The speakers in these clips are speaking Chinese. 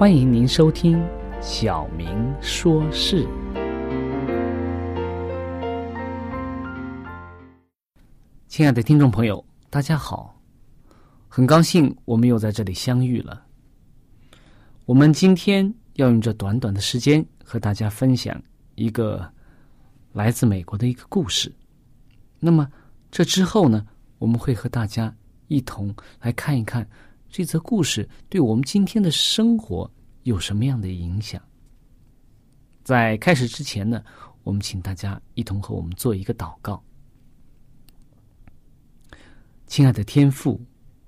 欢迎您收听《小明说事》。亲爱的听众朋友，大家好，很高兴我们又在这里相遇了。我们今天要用这短短的时间和大家分享一个来自美国的一个故事。那么这之后呢，我们会和大家一同来看一看这则故事对我们今天的生活有什么样的影响。在开始之前呢，我们请大家一同和我们做一个祷告。亲爱的天父，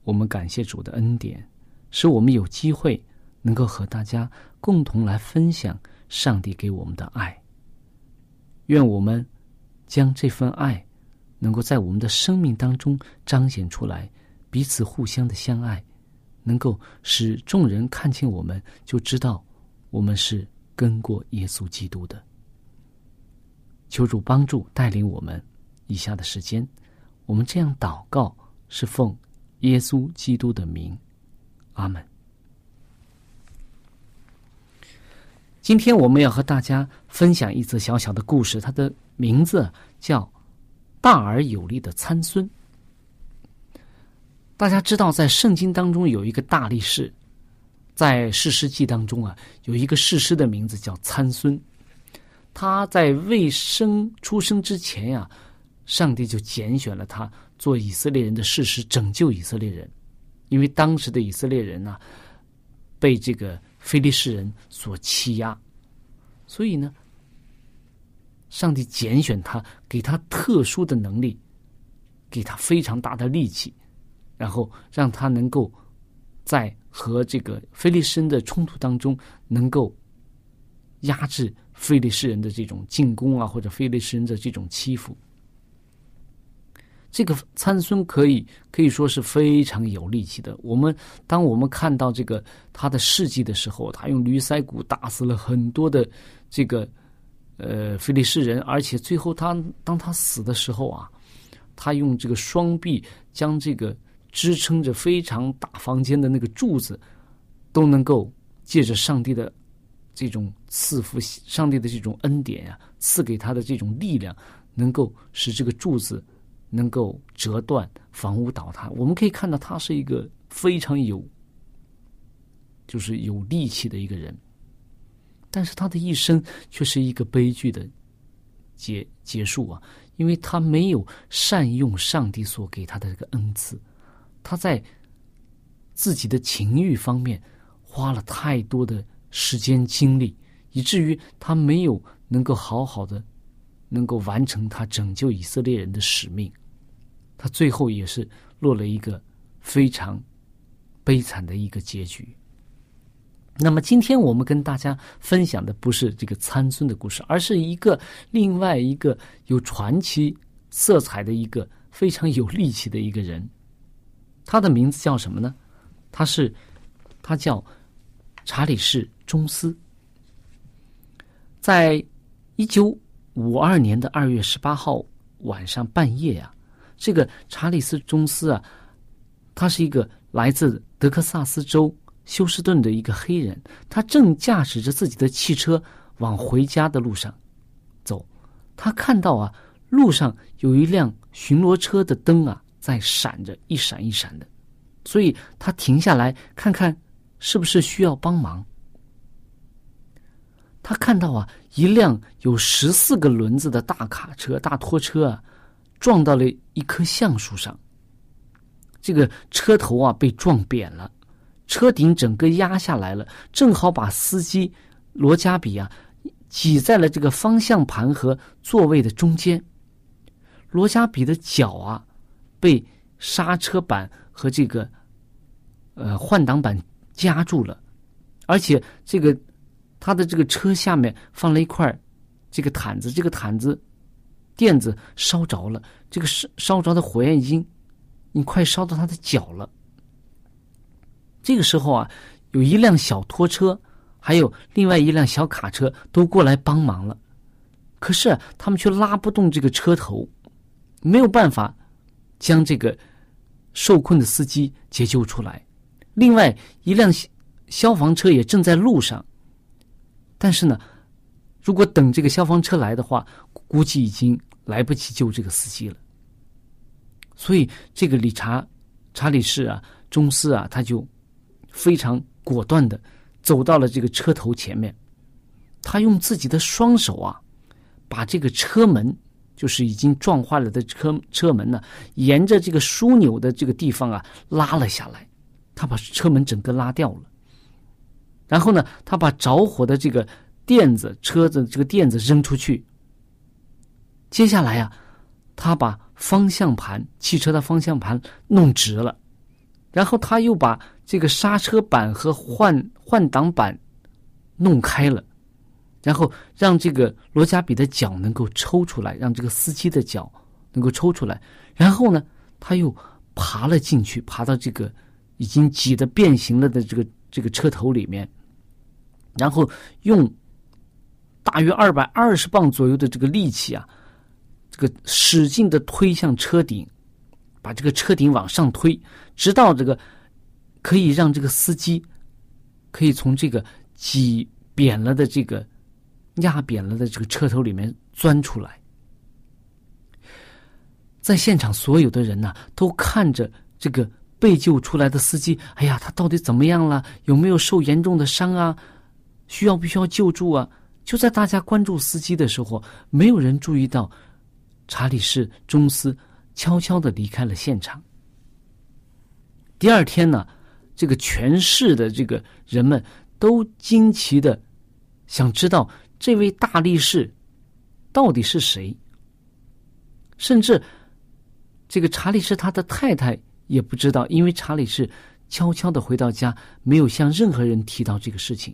我们感谢主的恩典，使我们有机会能够和大家共同来分享上帝给我们的爱。愿我们将这份爱能够在我们的生命当中彰显出来，彼此互相的相爱，能够使众人看见我们就知道我们是跟过耶稣基督的。求主帮助带领我们以下的时间，我们这样祷告。是奉耶稣基督的名，阿门。今天我们要和大家分享一则小小的故事，它的名字叫《大而有力的参孙》。大家知道，在圣经当中有一个大力士，在士师记当中啊，有一个士师的名字叫参孙。他在未生出生之前呀、上帝就拣选了他。做以色列人的事实，拯救以色列人，因为当时的以色列人呢、被这个非利士人所欺压，所以呢，上帝拣选他，给他特殊的能力，给他非常大的力气，然后让他能够在和这个菲利士人的冲突当中，能够压制菲利士人的这种进攻啊，或者菲利士人的这种欺负。这个参孙可以可以说是非常有力气的。我们当我们看到这个他的事迹的时候，他用驴腮骨打死了很多的这个呃菲利士人，而且最后他当他死的时候啊，他用这个双臂将这个支撑着非常大房间的那个柱子都能够借着上帝的这种赐福，上帝的这种恩典呀、赐给他的这种力量，能够使这个柱子。能够折断房屋倒塌，我们可以看到他是一个非常有，就是有力气的一个人，但是他的一生却是一个悲剧的结结束啊！因为他没有善用上帝所给他的这个恩赐，他在自己的情欲方面花了太多的时间精力，以至于他没有能够好好的能够完成他拯救以色列人的使命。他最后也是落了一个非常悲惨的一个结局。那么，今天我们跟大家分享的不是这个参孙的故事，而是一个另外一个有传奇色彩的一个非常有力气的一个人。他的名字叫什么呢？他是他叫查理士·中斯。在一九五二年的二月十八号晚上半夜呀。这个查理斯·中斯啊，他是一个来自德克萨斯州休斯顿的一个黑人，他正驾驶着自己的汽车往回家的路上走。他看到啊，路上有一辆巡逻车的灯啊在闪着，一闪一闪的，所以他停下来看看是不是需要帮忙。他看到啊，一辆有十四个轮子的大卡车、大拖车啊。撞到了一棵橡树上，这个车头啊被撞扁了，车顶整个压下来了，正好把司机罗加比啊挤在了这个方向盘和座位的中间。罗加比的脚啊被刹车板和这个呃换挡板夹住了，而且这个他的这个车下面放了一块这个毯子，这个毯子。垫子烧着了，这个烧烧着的火焰已经，你快烧到他的脚了。这个时候啊，有一辆小拖车，还有另外一辆小卡车都过来帮忙了，可是他们却拉不动这个车头，没有办法将这个受困的司机解救出来。另外一辆消防车也正在路上，但是呢。如果等这个消防车来的话，估计已经来不及救这个司机了。所以，这个理查查理士啊，中司啊，他就非常果断的走到了这个车头前面，他用自己的双手啊，把这个车门，就是已经撞坏了的车车门呢，沿着这个枢纽的这个地方啊拉了下来，他把车门整个拉掉了。然后呢，他把着火的这个。垫子车子这个垫子扔出去。接下来呀，他把方向盘汽车的方向盘弄直了，然后他又把这个刹车板和换换挡板弄开了，然后让这个罗加比的脚能够抽出来，让这个司机的脚能够抽出来。然后呢，他又爬了进去，爬到这个已经挤得变形了的这个这个车头里面，然后用。大约二百二十磅左右的这个力气啊，这个使劲的推向车顶，把这个车顶往上推，直到这个可以让这个司机可以从这个挤扁了的这个压扁了的这个车头里面钻出来。在现场所有的人呢，都看着这个被救出来的司机，哎呀，他到底怎么样了？有没有受严重的伤啊？需要不需要救助啊？就在大家关注司机的时候，没有人注意到查理士·中斯悄悄的离开了现场。第二天呢，这个全市的这个人们都惊奇的想知道这位大力士到底是谁，甚至这个查理是他的太太也不知道，因为查理是悄悄的回到家，没有向任何人提到这个事情。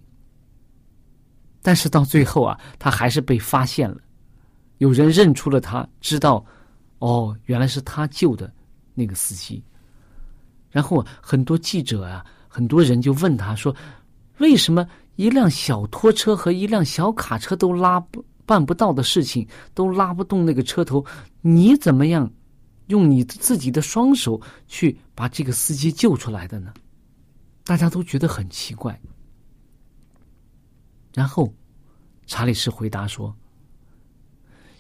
但是到最后啊，他还是被发现了，有人认出了他，知道，哦，原来是他救的那个司机。然后很多记者啊，很多人就问他说：“为什么一辆小拖车和一辆小卡车都拉不办不到的事情，都拉不动那个车头？你怎么样用你自己的双手去把这个司机救出来的呢？”大家都觉得很奇怪。然后，查理士回答说：“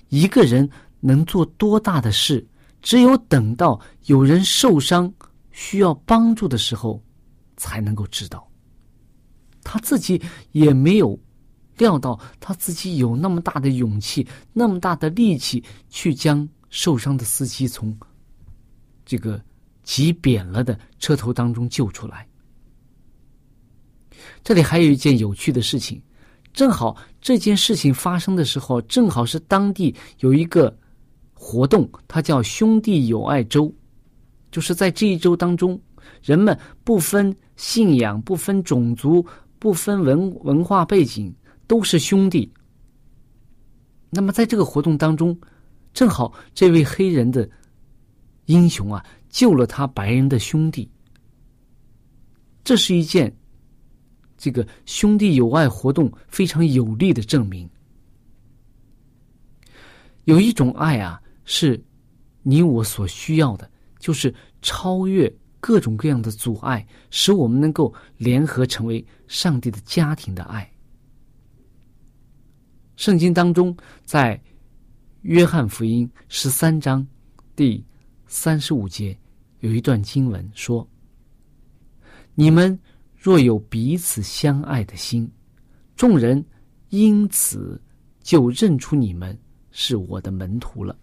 一个人能做多大的事，只有等到有人受伤需要帮助的时候，才能够知道。他自己也没有料到，他自己有那么大的勇气，那么大的力气，去将受伤的司机从这个挤扁了的车头当中救出来。”这里还有一件有趣的事情，正好这件事情发生的时候，正好是当地有一个活动，它叫兄弟友爱周，就是在这一周当中，人们不分信仰、不分种族、不分文文化背景，都是兄弟。那么在这个活动当中，正好这位黑人的英雄啊，救了他白人的兄弟。这是一件这个兄弟友爱活动非常有力的证明。有一种爱啊，是你我所需要的，就是超越各种各样的阻碍，使我们能够联合成为上帝的家庭的爱。圣经当中，在约翰福音十三章第三十五节有一段经文说：“你们若有彼此相爱的心，众人因此就认出你们是我的门徒了。”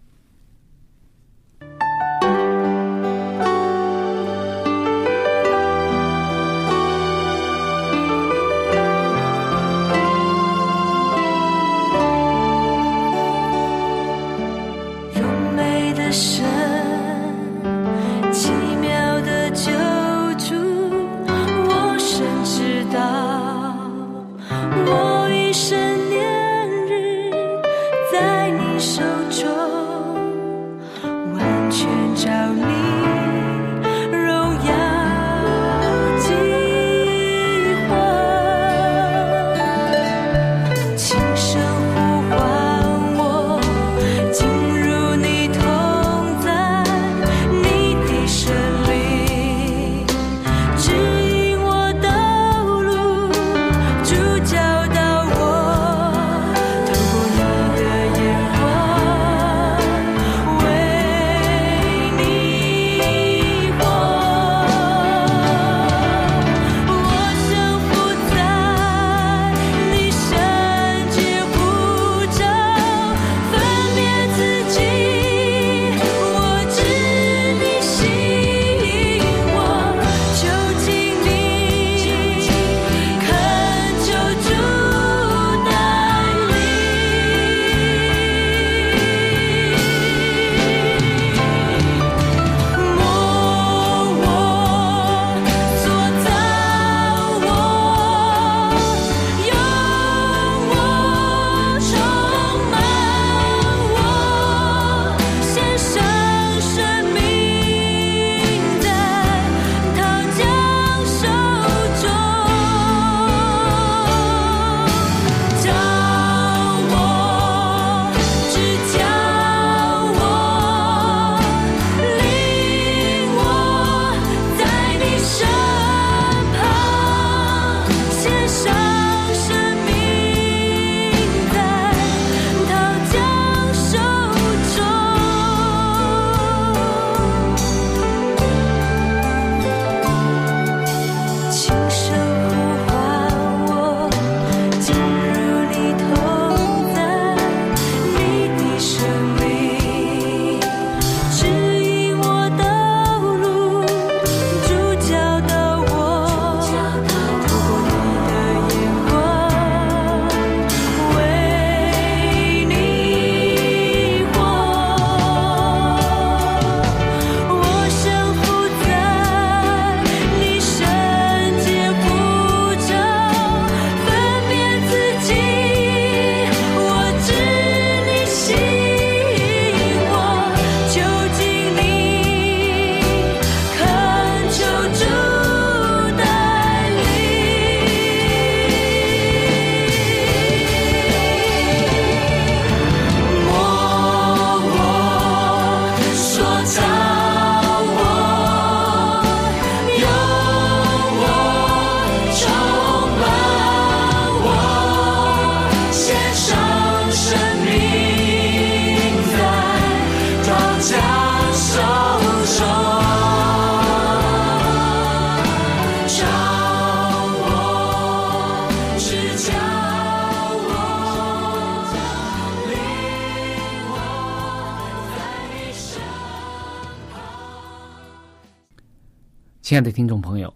亲爱的听众朋友，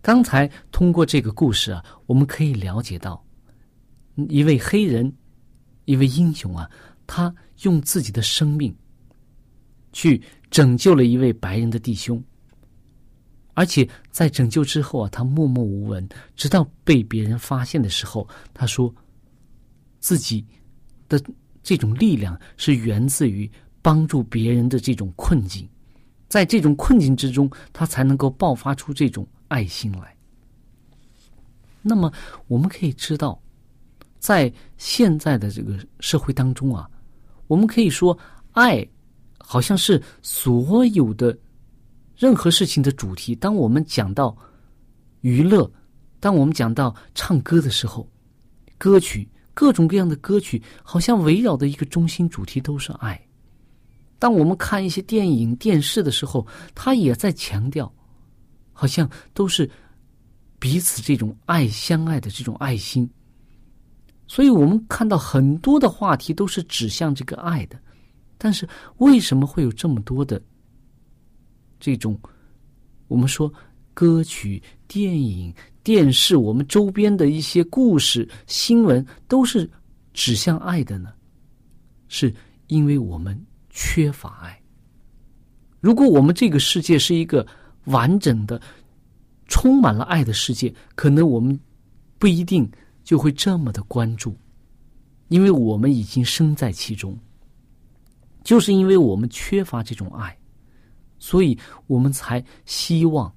刚才通过这个故事啊，我们可以了解到，一位黑人，一位英雄啊，他用自己的生命去拯救了一位白人的弟兄，而且在拯救之后啊，他默默无闻，直到被别人发现的时候，他说自己的这种力量是源自于帮助别人的这种困境，在这种困境之中，他才能够爆发出这种爱心来。那么，我们可以知道，在现在的这个社会当中啊，我们可以说，爱好像是所有的任何事情的主题。当我们讲到娱乐，当我们讲到唱歌的时候，歌曲各种各样的歌曲，好像围绕的一个中心主题都是爱。当我们看一些电影、电视的时候，他也在强调，好像都是彼此这种爱、相爱的这种爱心。所以我们看到很多的话题都是指向这个爱的，但是为什么会有这么多的这种我们说歌曲、电影、电视，我们周边的一些故事、新闻都是指向爱的呢？是因为我们缺乏爱。如果我们这个世界是一个完整的、充满了爱的世界，可能我们不一定就会这么的关注，因为我们已经身在其中。就是因为我们缺乏这种爱，所以我们才希望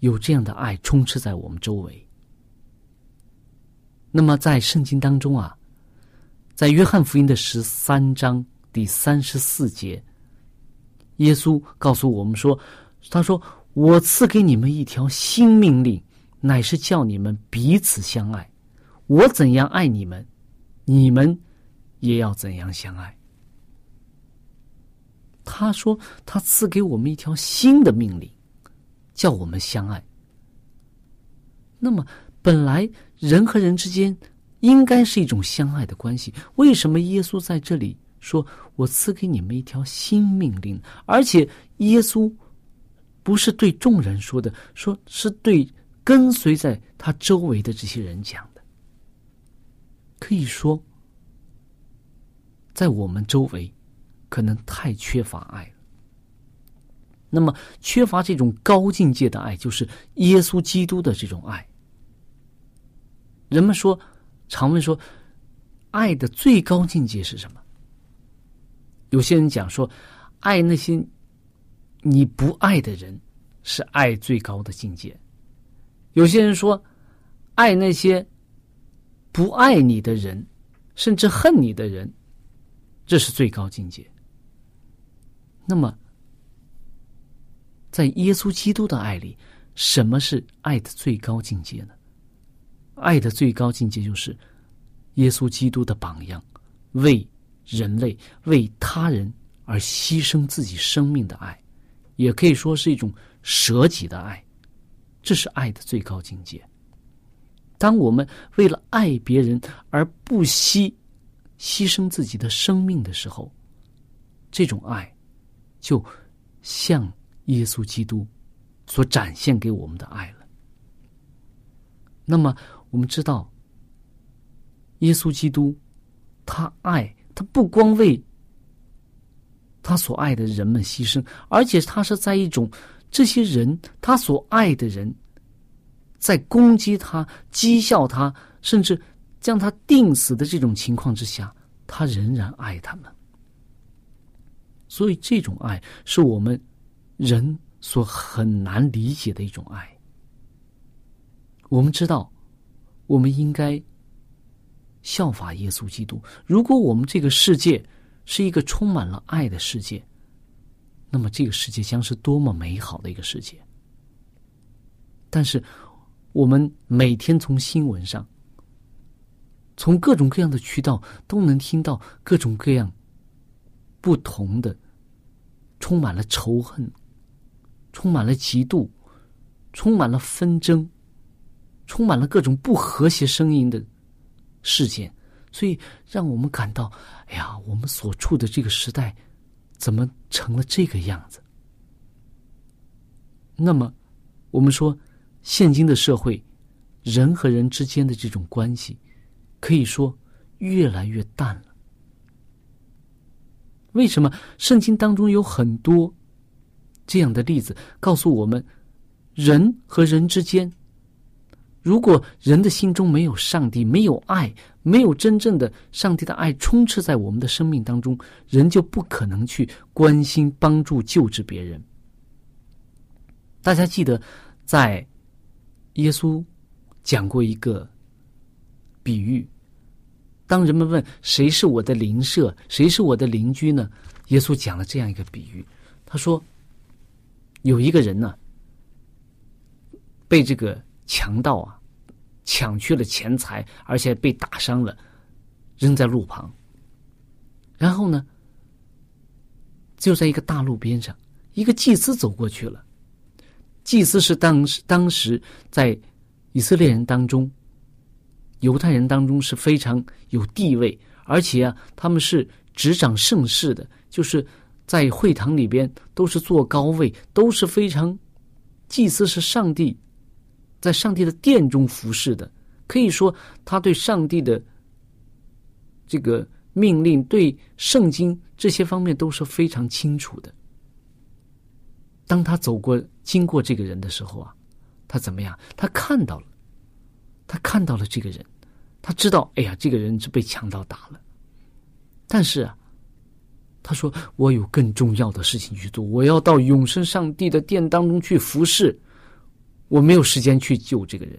有这样的爱充斥在我们周围。那么，在圣经当中啊，在约翰福音的十三章第三十四节，耶稣告诉我们说：“他说，我赐给你们一条新命令，乃是叫你们彼此相爱。我怎样爱你们，你们也要怎样相爱。”他说：“他赐给我们一条新的命令，叫我们相爱。那么，本来人和人之间应该是一种相爱的关系，为什么耶稣在这里说我赐给你们一条新命令？而且耶稣不是对众人说的，说是对跟随在他周围的这些人讲的。可以说，在我们周围。”可能太缺乏爱了。那么，缺乏这种高境界的爱，就是耶稣基督的这种爱。人们说，常问说，爱的最高境界是什么？有些人讲说，爱那些你不爱的人，是爱最高的境界。有些人说，爱那些不爱你的人，甚至恨你的人，这是最高境界。那么，在耶稣基督的爱里，什么是爱的最高境界呢？爱的最高境界就是耶稣基督的榜样，为人类、为他人而牺牲自己生命的爱，也可以说是一种舍己的爱。这是爱的最高境界。当我们为了爱别人而不惜牺牲自己的生命的时候，这种爱。就像耶稣基督所展现给我们的爱了。那么，我们知道，耶稣基督他爱不光为他所爱的人们牺牲，而且他是在一种这些人他所爱的人在攻击他、讥笑他，甚至将他定死的这种情况之下，他仍然爱他们。所以，这种爱是我们人所很难理解的一种爱。我们知道，我们应该效法耶稣基督。如果我们这个世界是一个充满了爱的世界，那么这个世界将是多么美好的一个世界。但是，我们每天从新闻上、从各种各样的渠道都能听到各种各样不同的。充满了仇恨，充满了嫉妒，充满了纷争，充满了各种不和谐声音的事件，所以让我们感到：哎呀，我们所处的这个时代怎么成了这个样子？那么，我们说，现今的社会，人和人之间的这种关系，可以说越来越淡了。为什么圣经当中有很多这样的例子，告诉我们，人和人之间，如果人的心中没有上帝，没有爱，没有真正的上帝的爱充斥在我们的生命当中，人就不可能去关心、帮助、救治别人。大家记得，在耶稣讲过一个比喻。当人们问谁是我的邻舍，谁是我的邻居呢？耶稣讲了这样一个比喻，他说：有一个人呢，被这个强盗啊抢去了钱财，而且被打伤了，扔在路旁。然后呢，就在一个大路边上，一个祭司走过去了。祭司是当时当时在以色列人当中。犹太人当中是非常有地位，而且啊，他们是执掌盛世的，就是在会堂里边都是坐高位，都是非常祭司是上帝在上帝的殿中服侍的，可以说他对上帝的这个命令、对圣经这些方面都是非常清楚的。当他走过经过这个人的时候啊，他怎么样？他看到了，他看到了这个人。他知道，哎呀，这个人是被强盗打了，但是啊，他说我有更重要的事情去做，我要到永生上帝的殿当中去服侍，我没有时间去救这个人，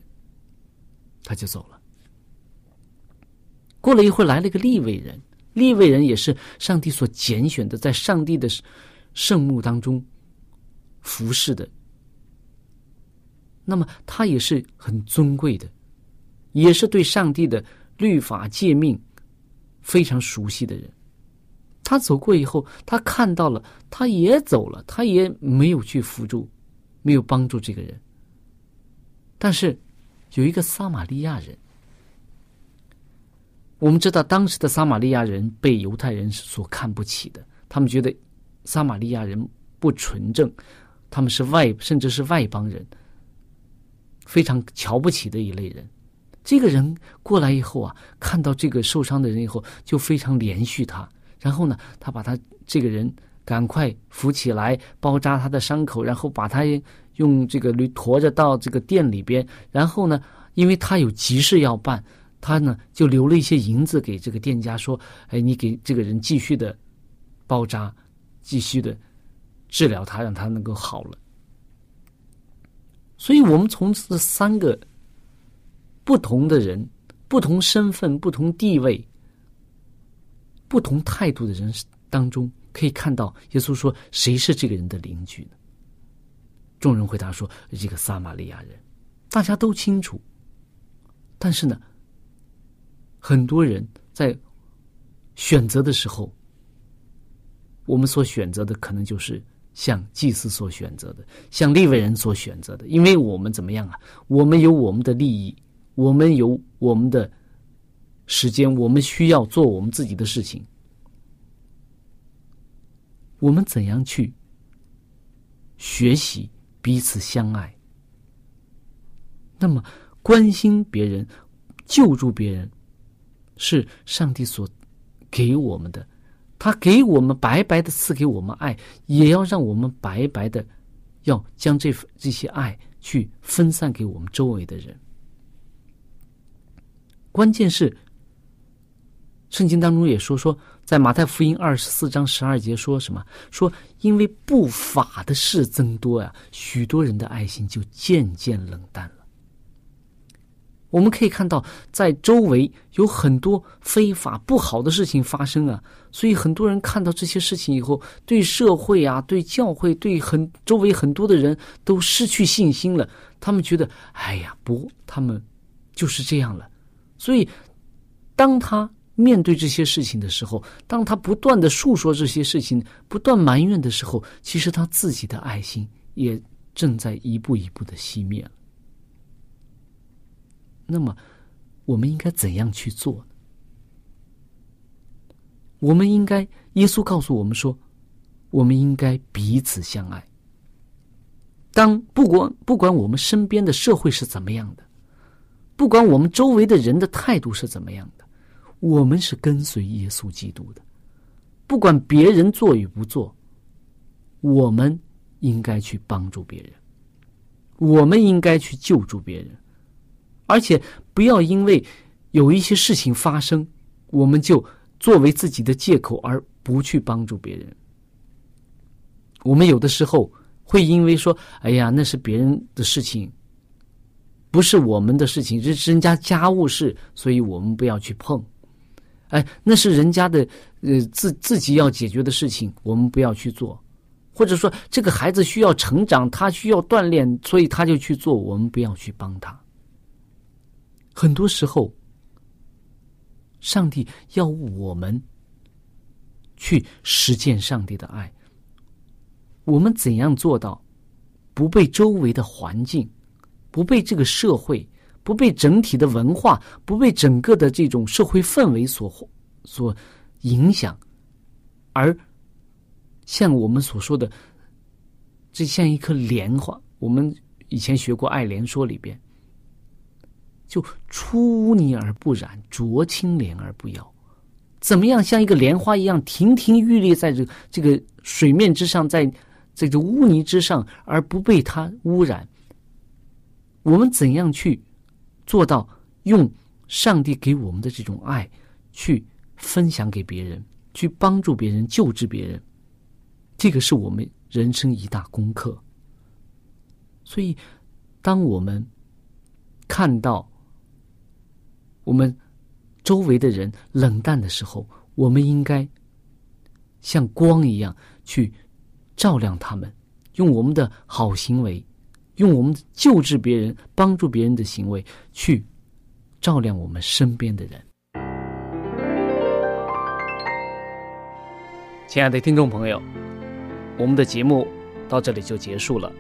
他就走了。过了一会儿，来了一个立位人，立位人也是上帝所拣选的，在上帝的圣墓当中服侍的，那么他也是很尊贵的。也是对上帝的律法诫命非常熟悉的人。他走过以后，他看到了，他也走了，他也没有去扶助，没有帮助这个人。但是有一个撒玛利亚人，我们知道当时的撒玛利亚人被犹太人所看不起的，他们觉得撒玛利亚人不纯正，他们是外甚至是外邦人，非常瞧不起的一类人。这个人过来以后啊，看到这个受伤的人以后，就非常怜恤他。然后呢，他把他这个人赶快扶起来，包扎他的伤口，然后把他用这个驴驮着到这个店里边。然后呢，因为他有急事要办，他呢就留了一些银子给这个店家，说：“哎，你给这个人继续的包扎，继续的治疗他，让他能够好了。”所以，我们从这三个。不同的人，不同身份、不同地位、不同态度的人当中，可以看到耶稣说：“谁是这个人的邻居呢？”众人回答说：“这个撒玛利亚人。”大家都清楚，但是呢，很多人在选择的时候，我们所选择的可能就是像祭司所选择的，像利未人所选择的，因为我们怎么样啊？我们有我们的利益。我们有我们的时间，我们需要做我们自己的事情。我们怎样去学习彼此相爱？那么关心别人、救助别人，是上帝所给我们的。他给我们白白的赐给我们爱，也要让我们白白的要将这这些爱去分散给我们周围的人。关键是，圣经当中也说说，在马太福音二十四章十二节说什么？说因为不法的事增多呀，许多人的爱心就渐渐冷淡了。我们可以看到，在周围有很多非法不好的事情发生啊，所以很多人看到这些事情以后，对社会啊、对教会、对很周围很多的人都失去信心了。他们觉得，哎呀，不，他们就是这样了。所以，当他面对这些事情的时候，当他不断的诉说这些事情，不断埋怨的时候，其实他自己的爱心也正在一步一步的熄灭了。那么，我们应该怎样去做？我们应该，耶稣告诉我们说，我们应该彼此相爱。当不管不管我们身边的社会是怎么样的，不管我们周围的人的态度是怎么样的，我们是跟随耶稣基督的。不管别人做与不做，我们应该去帮助别人，我们应该去救助别人，而且不要因为有一些事情发生，我们就作为自己的借口而不去帮助别人。我们有的时候会因为说：“哎呀，那是别人的事情，不是我们的事情，这是人家家务事，所以我们不要去碰。”哎，那是人家的，呃，自自己要解决的事情，我们不要去做；或者说，这个孩子需要成长，他需要锻炼，所以他就去做，我们不要去帮他。很多时候，上帝要我们去实践上帝的爱。我们怎样做到不被周围的环境、不被这个社会？不被整体的文化，不被整个的这种社会氛围所所影响，而像我们所说的，这像一颗莲花。我们以前学过《爱莲说》里边，就出污泥而不染，濯清涟而不妖。怎么样像一个莲花一样亭亭玉立在这这个水面之上，在这个污泥之上而不被它污染？我们怎样去？做到用上帝给我们的这种爱去分享给别人，去帮助别人、救治别人，这个是我们人生一大功课。所以，当我们看到我们周围的人冷淡的时候，我们应该像光一样去照亮他们，用我们的好行为。用我们救治别人、帮助别人的行为去照亮我们身边的人。亲爱的听众朋友，我们的节目到这里就结束了。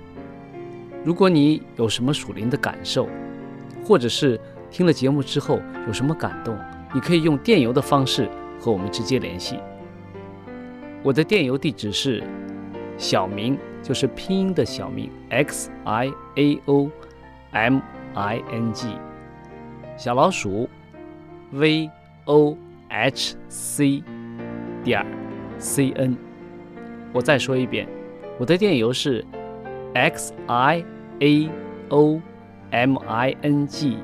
如果你有什么属灵的感受，或者是听了节目之后有什么感动，你可以用电邮的方式和我们直接联系。我的电邮地址是小明。就是拼音的小名 x i a o m i n g 小老鼠 v o h c 点 c n。我再说一遍，我的电邮是 x i a o m i n g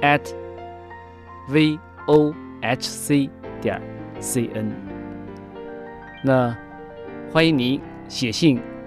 at v o h c 点 c n。那欢迎您。写信